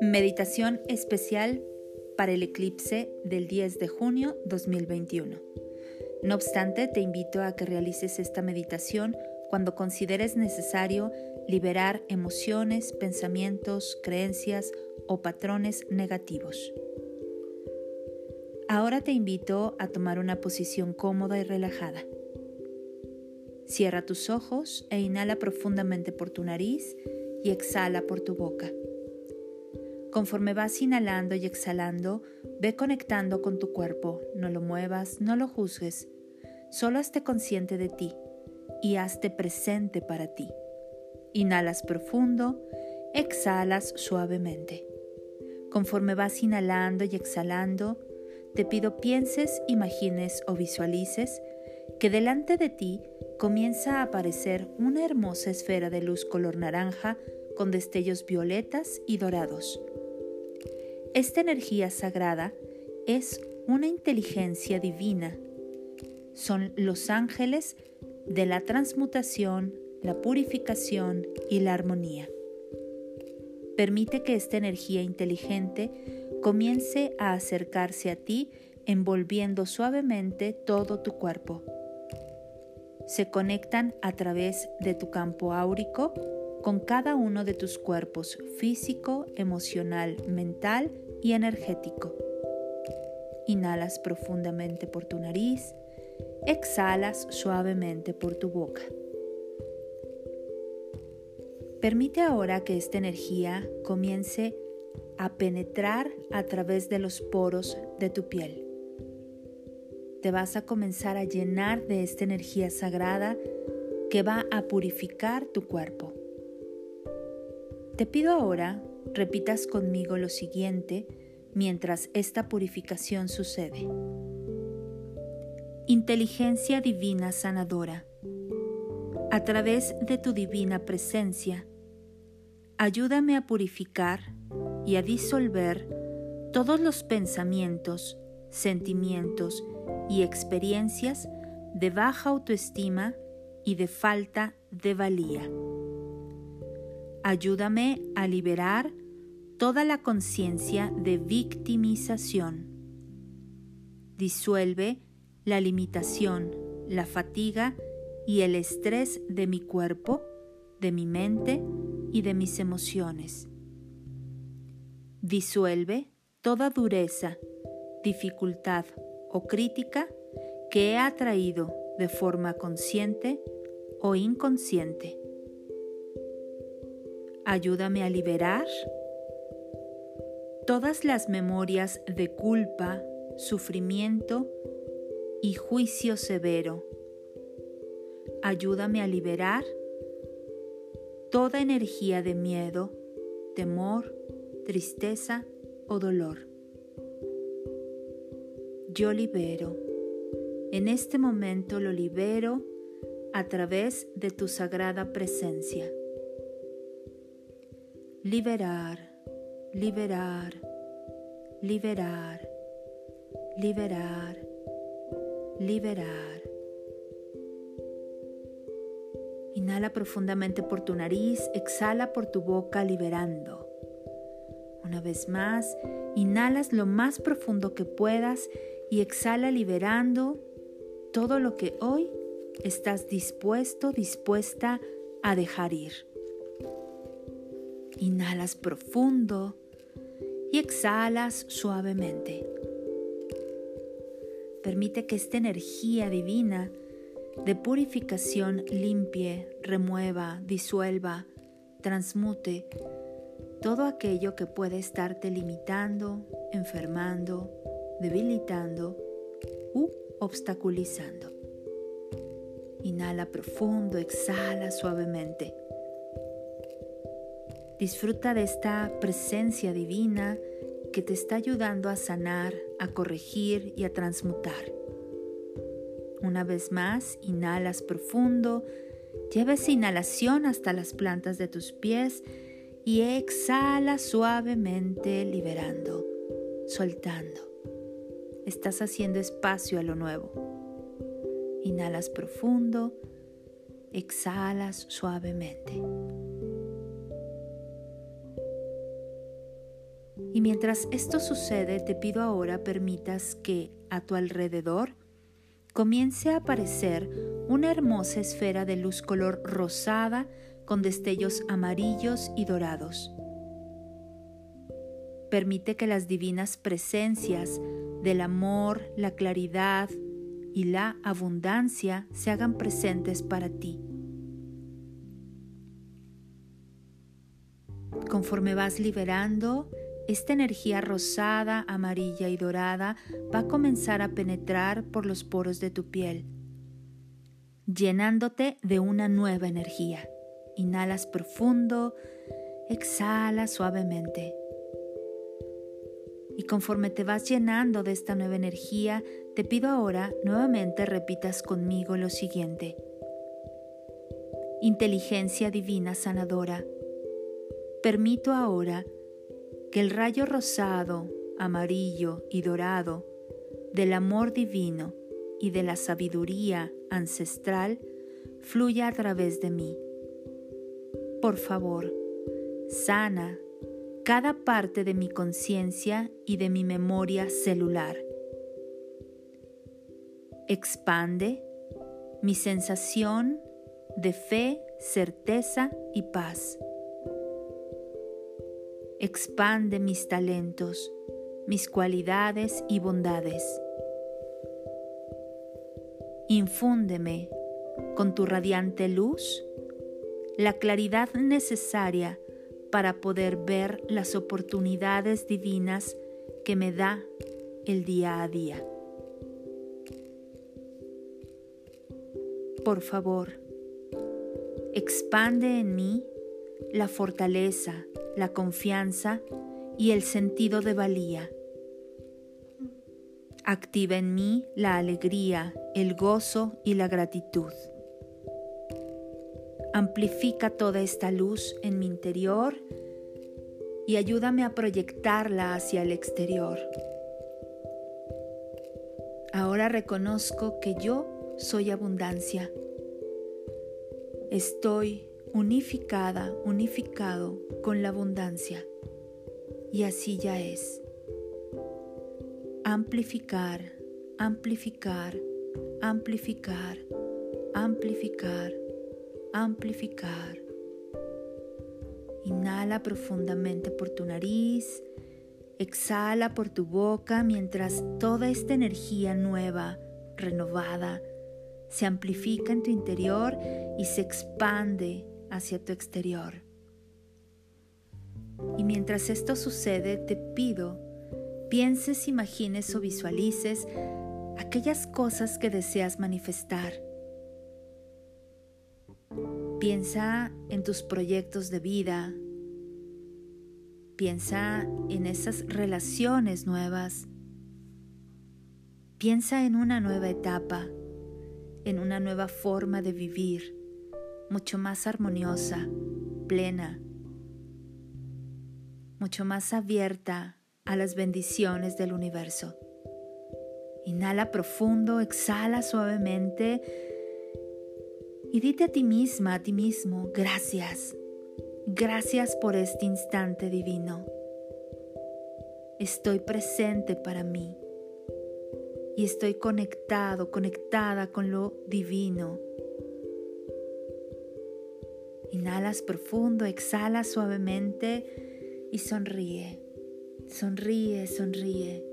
Meditación especial para el eclipse del 10 de junio 2021. No obstante, te invito a que realices esta meditación cuando consideres necesario liberar emociones, pensamientos, creencias o patrones negativos. Ahora te invito a tomar una posición cómoda y relajada. Cierra tus ojos e inhala profundamente por tu nariz y exhala por tu boca. Conforme vas inhalando y exhalando, ve conectando con tu cuerpo. No lo muevas, no lo juzgues. Solo hazte consciente de ti y hazte presente para ti. Inhalas profundo, exhalas suavemente. Conforme vas inhalando y exhalando, te pido pienses, imagines o visualices que delante de ti comienza a aparecer una hermosa esfera de luz color naranja con destellos violetas y dorados. Esta energía sagrada es una inteligencia divina. Son los ángeles de la transmutación, la purificación y la armonía. Permite que esta energía inteligente comience a acercarse a ti envolviendo suavemente todo tu cuerpo. Se conectan a través de tu campo áurico con cada uno de tus cuerpos físico, emocional, mental y energético. Inhalas profundamente por tu nariz, exhalas suavemente por tu boca. Permite ahora que esta energía comience a penetrar a través de los poros de tu piel. Te vas a comenzar a llenar de esta energía sagrada que va a purificar tu cuerpo. Te pido ahora repitas conmigo lo siguiente mientras esta purificación sucede. Inteligencia divina sanadora, a través de tu divina presencia, ayúdame a purificar y a disolver todos los pensamientos, sentimientos y experiencias de baja autoestima y de falta de valía. Ayúdame a liberar toda la conciencia de victimización. Disuelve la limitación, la fatiga y el estrés de mi cuerpo, de mi mente y de mis emociones. Disuelve toda dureza, dificultad o crítica que he atraído de forma consciente o inconsciente. Ayúdame a liberar todas las memorias de culpa, sufrimiento y juicio severo. Ayúdame a liberar toda energía de miedo, temor, tristeza o dolor. Yo libero. En este momento lo libero a través de tu sagrada presencia. Liberar, liberar, liberar, liberar, liberar. Inhala profundamente por tu nariz, exhala por tu boca liberando. Una vez más, inhalas lo más profundo que puedas y exhala liberando todo lo que hoy estás dispuesto, dispuesta a dejar ir. Inhalas profundo y exhalas suavemente. Permite que esta energía divina de purificación limpie, remueva, disuelva, transmute todo aquello que puede estarte limitando, enfermando, debilitando u obstaculizando. Inhala profundo, exhala suavemente. Disfruta de esta presencia divina que te está ayudando a sanar, a corregir y a transmutar. Una vez más, inhalas profundo, lleva esa inhalación hasta las plantas de tus pies y exhala suavemente liberando, soltando. Estás haciendo espacio a lo nuevo. Inhalas profundo exhalas suavemente. Y mientras esto sucede, te pido ahora permitas que a tu alrededor comience a aparecer una hermosa esfera de luz color rosada con destellos amarillos y dorados. Permite que las divinas presencias del amor, la claridad y la abundancia se hagan presentes para ti. Conforme vas liberando, esta energía rosada, amarilla y dorada va a comenzar a penetrar por los poros de tu piel, llenándote de una nueva energía. Inhalas profundo, exhala suavemente. Y conforme te vas llenando de esta nueva energía, te pido ahora nuevamente repitas conmigo lo siguiente. Inteligencia divina sanadora, permito ahora que el rayo rosado, amarillo y dorado del amor divino y de la sabiduría ancestral fluya a través de mí. Por favor, sana cada parte de mi conciencia y de mi memoria celular. Expande mi sensación de fe, certeza y paz. Expande mis talentos, mis cualidades y bondades. Infúndeme con tu radiante luz la claridad necesaria para poder ver las oportunidades divinas que me da el día a día. Por favor, expande en mí la fortaleza, la confianza y el sentido de valía. Activa en mí la alegría, el gozo y la gratitud. Amplifica toda esta luz en mi interior y ayúdame a proyectarla hacia el exterior. Ahora reconozco que yo soy abundancia. Estoy unificada, unificado con la abundancia. Y así ya es. Amplificar, amplificar, amplificar, amplificar amplificar. Inhala profundamente por tu nariz, exhala por tu boca mientras toda esta energía nueva, renovada, se amplifica en tu interior y se expande hacia tu exterior. Y mientras esto sucede, te pido, pienses, imagines o visualices aquellas cosas que deseas manifestar Piensa en tus proyectos de vida. Piensa en esas relaciones nuevas. Piensa en una nueva etapa, en una nueva forma de vivir, mucho más armoniosa, plena, mucho más abierta a las bendiciones del universo. Inhala profundo, exhala suavemente y dite a ti misma, a ti mismo, gracias. Gracias por este instante divino. Estoy presente para mí y estoy conectado, conectada con lo divino. Inhalas profundo, exhala suavemente y sonríe. Sonríe, sonríe.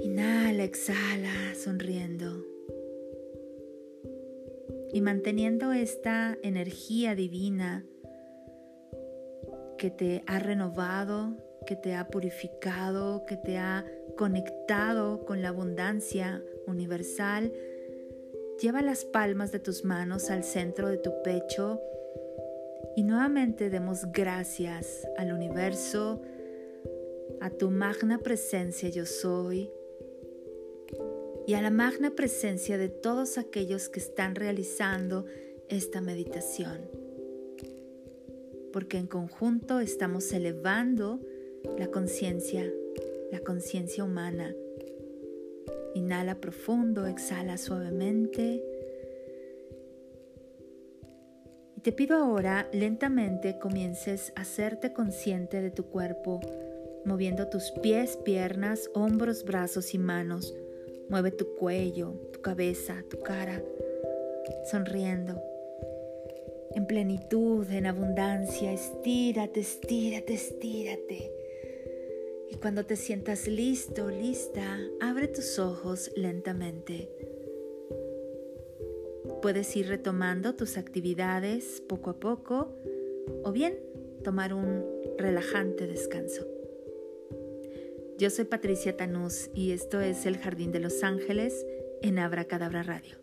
Inhala, exhala, sonriendo y manteniendo esta energía divina que te ha renovado, que te ha purificado, que te ha conectado con la abundancia universal, lleva las palmas de tus manos al centro de tu pecho y nuevamente demos gracias al universo, a tu magna presencia yo soy, y a la magna presencia de todos aquellos que están realizando esta meditación. Porque en conjunto estamos elevando la conciencia, la conciencia humana. Inhala profundo, exhala suavemente Y te pido ahora lentamente comiences a hacerte consciente de tu cuerpo, moviendo tus pies, piernas, hombros, brazos y manos. Mueve tu cuello, tu cabeza, tu cara, sonriendo. En plenitud, en abundancia, estírate, estírate, estírate. Y cuando te sientas listo, lista, abre tus ojos lentamente. Puedes ir retomando tus actividades poco a poco o bien tomar un relajante descanso. Yo soy Patricia Tanús y esto es El Jardín de los Ángeles en Abra Cadabra Radio.